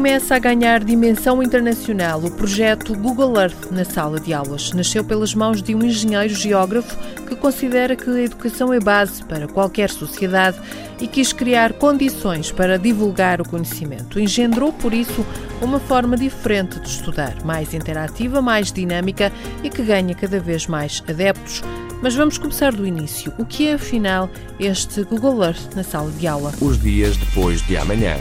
Começa a ganhar dimensão internacional o projeto Google Earth na sala de aulas. Nasceu pelas mãos de um engenheiro geógrafo que considera que a educação é base para qualquer sociedade e quis criar condições para divulgar o conhecimento. Engendrou, por isso, uma forma diferente de estudar, mais interativa, mais dinâmica e que ganha cada vez mais adeptos. Mas vamos começar do início. O que é, afinal, este Google Earth na sala de aula? Os dias depois de amanhã.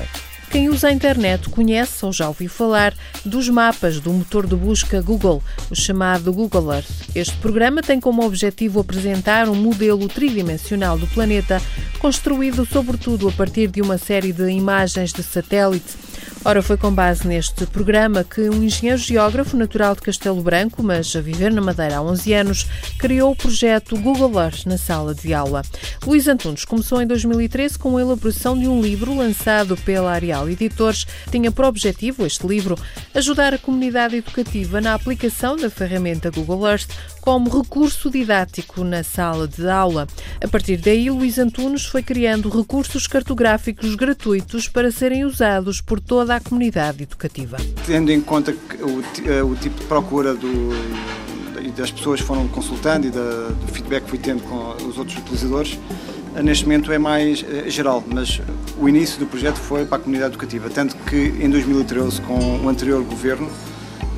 Quem usa a internet conhece ou já ouviu falar dos mapas do motor de busca Google, o chamado Google Earth. Este programa tem como objetivo apresentar um modelo tridimensional do planeta, construído sobretudo a partir de uma série de imagens de satélite Ora, foi com base neste programa que um engenheiro geógrafo natural de Castelo Branco, mas a viver na Madeira há 11 anos, criou o projeto Google Earth na sala de aula. Luís Antunes começou em 2013 com a elaboração de um livro lançado pela Arial Editores. Tinha por objetivo este livro ajudar a comunidade educativa na aplicação da ferramenta Google Earth como recurso didático na sala de aula. A partir daí, Luís Antunes foi criando recursos cartográficos gratuitos para serem usados por toda a comunidade educativa. Tendo em conta o, eh, o tipo de procura do, das pessoas que foram consultando e da, do feedback que fui tendo com os outros utilizadores, eh, neste momento é mais é, geral, mas o início do projeto foi para a comunidade educativa, tanto que em 2013, com o anterior governo,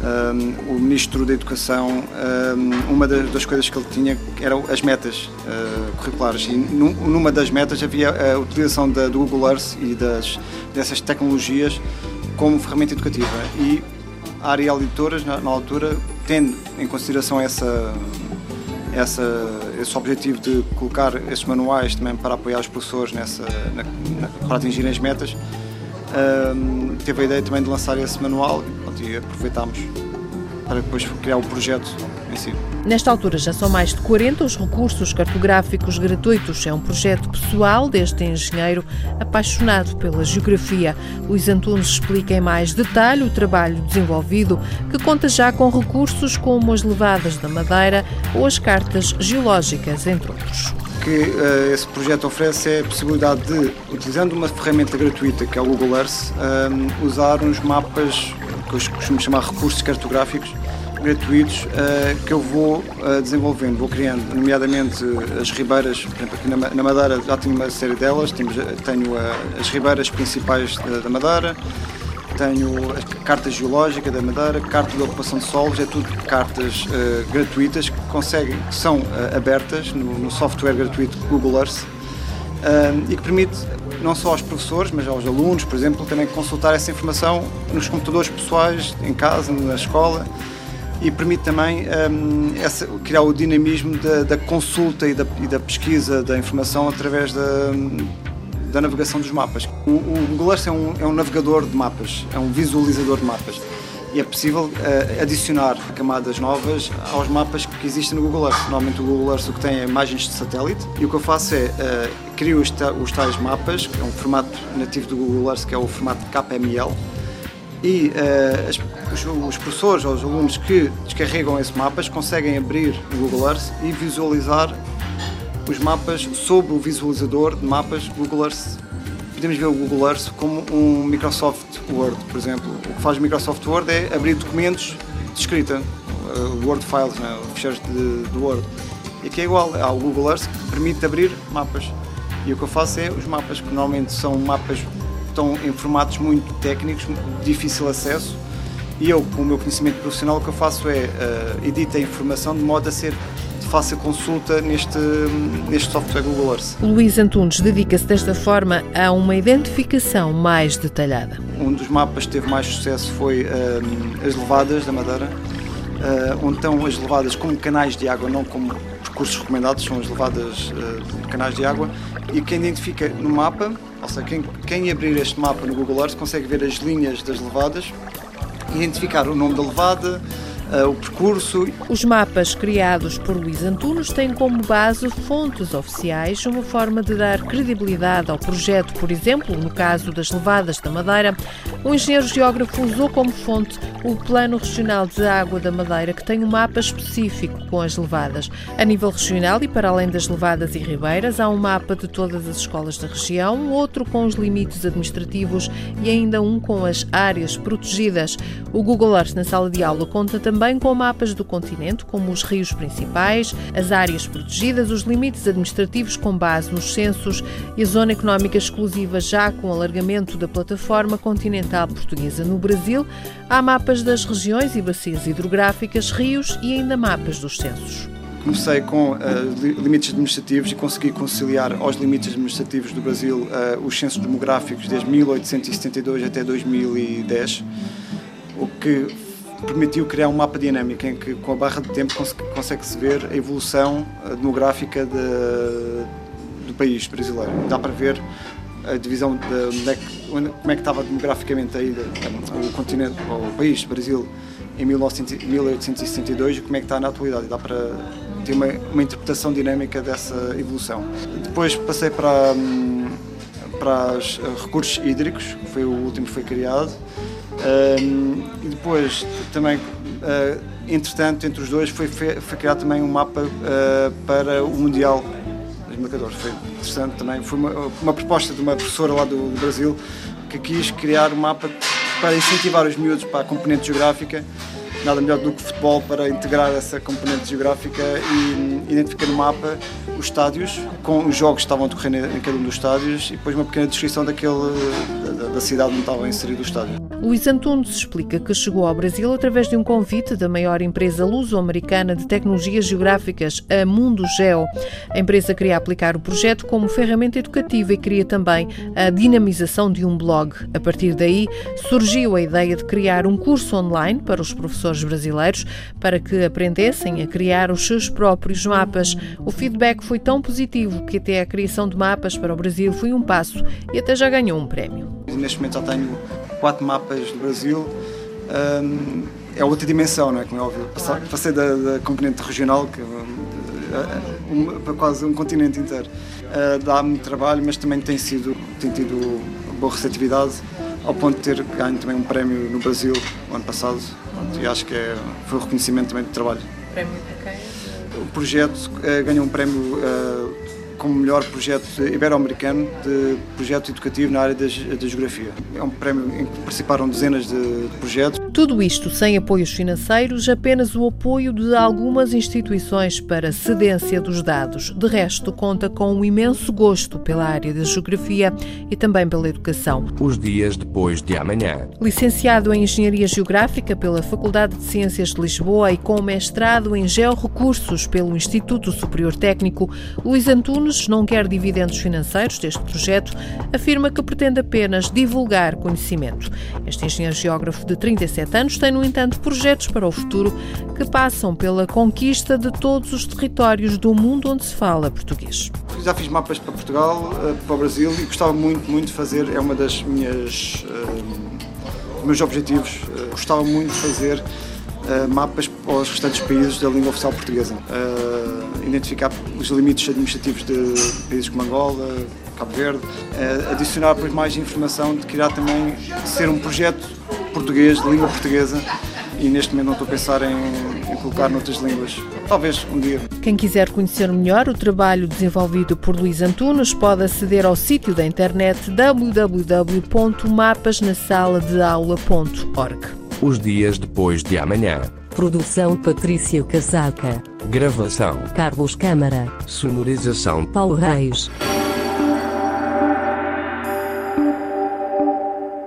um, o Ministro da Educação, um, uma das, coisas que ele tinha eram as metas uh, curriculares e numa das metas havia a utilização da, do Google Earth e das, dessas tecnologias como ferramenta educativa. E a Ariel Editoras, na, na altura, tendo em consideração essa, essa, esse objetivo de colocar esses manuais também para apoiar os professores nessa, na, na, para atingirem as metas, um, teve a ideia também de lançar esse manual pronto, e aproveitámos para depois criar o projeto Nesta altura já são mais de 40 os recursos cartográficos gratuitos. É um projeto pessoal deste engenheiro apaixonado pela geografia. Luís Antunes explica em mais detalhe o trabalho desenvolvido, que conta já com recursos como as levadas da madeira ou as cartas geológicas, entre outros que uh, esse projeto oferece é a possibilidade de, utilizando uma ferramenta gratuita que é o Google Earth, um, usar uns mapas que eu costumo chamar recursos cartográficos gratuitos uh, que eu vou uh, desenvolvendo, vou criando, nomeadamente as ribeiras, por exemplo, aqui na, na Madeira já tenho uma série delas, temos, tenho as ribeiras principais da, da Madeira, tenho a carta geológica da Madeira, carta de ocupação de solos, é tudo cartas uh, gratuitas que conseguem, que são uh, abertas no, no, software gratuito Google Earth uh, e que permite não só aos professores, mas aos alunos, por exemplo, também consultar essa informação nos computadores pessoais, em casa, na escola e permite também um, essa, criar o dinamismo da, da consulta e da, e da, pesquisa da informação através da, da navegação dos mapas. O, o Google Earth é um, é um navegador de mapas, é um visualizador de mapas e é possível uh, adicionar camadas novas aos mapas que existem no Google Earth. Normalmente o Google Earth o que tem é imagens de satélite e o que eu faço é uh, crio os, os tais mapas, que é um formato nativo do Google Earth que é o formato KML e uh, as, os, os, professores ou os alunos que descarregam esses mapas conseguem abrir o Google Earth e visualizar os mapas sob o visualizador de mapas Google Earth. Podemos ver o Google Earth como um Microsoft Word, por exemplo. O que faz o Microsoft Word é abrir documentos de escrita, uh, Word files, né, ficheiros de, de Word. E aqui é igual, há o Google Earth que permite abrir mapas. E o que eu faço é, os mapas que normalmente são mapas estão em formatos muito técnicos, de difícil acesso, e eu, com o meu conhecimento profissional, o que eu faço é uh, edito a informação de modo a ser fácil consulta neste, neste software Google Earth. Luís Antunes dedica-se desta forma a uma identificação mais detalhada. Um dos mapas que teve mais sucesso foi um, as levadas da Madeira, uh, onde estão as levadas como canais de água, não como percursos recomendados, são as levadas uh, canais de água, e quem identifica no mapa, ou seja, quem, quem abrir este mapa no Google Earth consegue ver as linhas das levadas, identificar o nome da levada, uh, o percurso. Os mapas criados por Luís Antunes têm como base fontes oficiais, uma forma de dar credibilidade ao projeto. Por exemplo, no caso das levadas da Madeira, o engenheiro geógrafo usou como fonte o Plano Regional de Água da Madeira, que tem um mapa específico com as levadas. A nível regional e para além das levadas e ribeiras, há um mapa de todas as escolas da região, outro com os limites administrativos e ainda um com as áreas protegidas. O Google Earth na sala de aula conta também com mapas do continente, como os rios principais, as áreas protegidas, os limites administrativos com base nos censos e a zona económica exclusiva já com alargamento da plataforma continental portuguesa no Brasil. Há mapas das regiões e bacias hidrográficas, rios e ainda mapas dos censos. Comecei com uh, limites administrativos e consegui conciliar aos limites administrativos do Brasil uh, os censos demográficos desde 1872 até 2010, o que permitiu criar um mapa dinâmico em que, com a barra de tempo, consegue-se ver a evolução demográfica de, do país brasileiro. Dá para ver a divisão de é que, onde, como é que estava demograficamente aí o continente, o país, Brasil, em 1862 e como é que está na atualidade. Dá para ter uma, uma interpretação dinâmica dessa evolução. Depois passei para, hum, para os eh, recursos hídricos, que foi o último que foi criado. Um, e depois também, uh, entretanto, entre os dois foi, foi criado também um mapa uh, para o Mundial dos Marcadores. Foi interessante também. Foi uma, uma proposta de uma professora lá do, do Brasil que quis criar um mapa para incentivar os miúdos para a componente geográfica nada melhor do que futebol para integrar essa componente geográfica e identificar no mapa os estádios, com os jogos que estavam a decorrer em cada um dos estádios e depois uma pequena descrição daquele, da, da cidade onde estava inserido o estádio. Luís Antunes explica que chegou ao Brasil através de um convite da maior empresa luso-americana de tecnologias geográficas, a Mundo Geo. A empresa queria aplicar o projeto como ferramenta educativa e queria também a dinamização de um blog. A partir daí surgiu a ideia de criar um curso online para os professores brasileiros para que aprendessem a criar os seus próprios mapas. O feedback foi tão positivo que até a criação de mapas para o Brasil foi um passo e até já ganhou um prémio. Neste momento já tenho quatro mapas do Brasil. Um, é outra dimensão, não é? Como é óbvio. Passei da, da, componente regional que, um, para quase um continente inteiro. Uh, dá muito trabalho, mas também tem, sido, tem tido boa receptividade ao ponto de ter ganho também um prémio no Brasil no ano passado e acho que é, foi o reconhecimento também do trabalho. Prémio de quem? O projeto uh, ganhou um prémio uh, como melhor projeto ibero-americano de projeto educativo na área da, geografia. É um prémio em que participaram dezenas de, de projetos. Tudo isto sem apoios financeiros, apenas o apoio de algumas instituições para cedência dos dados. De resto, conta com um imenso gosto pela área da geografia e também pela educação. Os dias depois de amanhã. Licenciado em Engenharia Geográfica pela Faculdade de Ciências de Lisboa e com mestrado em Georrecursos pelo Instituto Superior Técnico, Luís Antunes não quer dividendos financeiros deste projeto, afirma que pretende apenas divulgar conhecimento. Este engenheiro geógrafo de 37 anos tem, no entanto, projetos para o futuro que passam pela conquista de todos os territórios do mundo onde se fala português. Já fiz mapas para Portugal, eh, para o Brasil e gostava muito, muito de fazer, é uma das minhas uh, meus objetivos. Uh, gostava muito de fazer uh, mapas para os restantes países da língua oficial portuguesa. Uh, identificar os limites administrativos de países como Angola, Cabo Verde, uh, adicionar mais informação de que irá também ser um projeto português, de língua portuguesa, e neste momento não estou a pensar em, em, colocar noutras línguas. Talvez um dia. Quem quiser conhecer melhor o trabalho desenvolvido por Luís Antunes pode aceder ao sítio da internet www.mapasnasaladeaula.org. Os dias depois de amanhã. Produção Patrícia Casaca. Gravação Carlos Câmara. Sonorização Paulo Reis.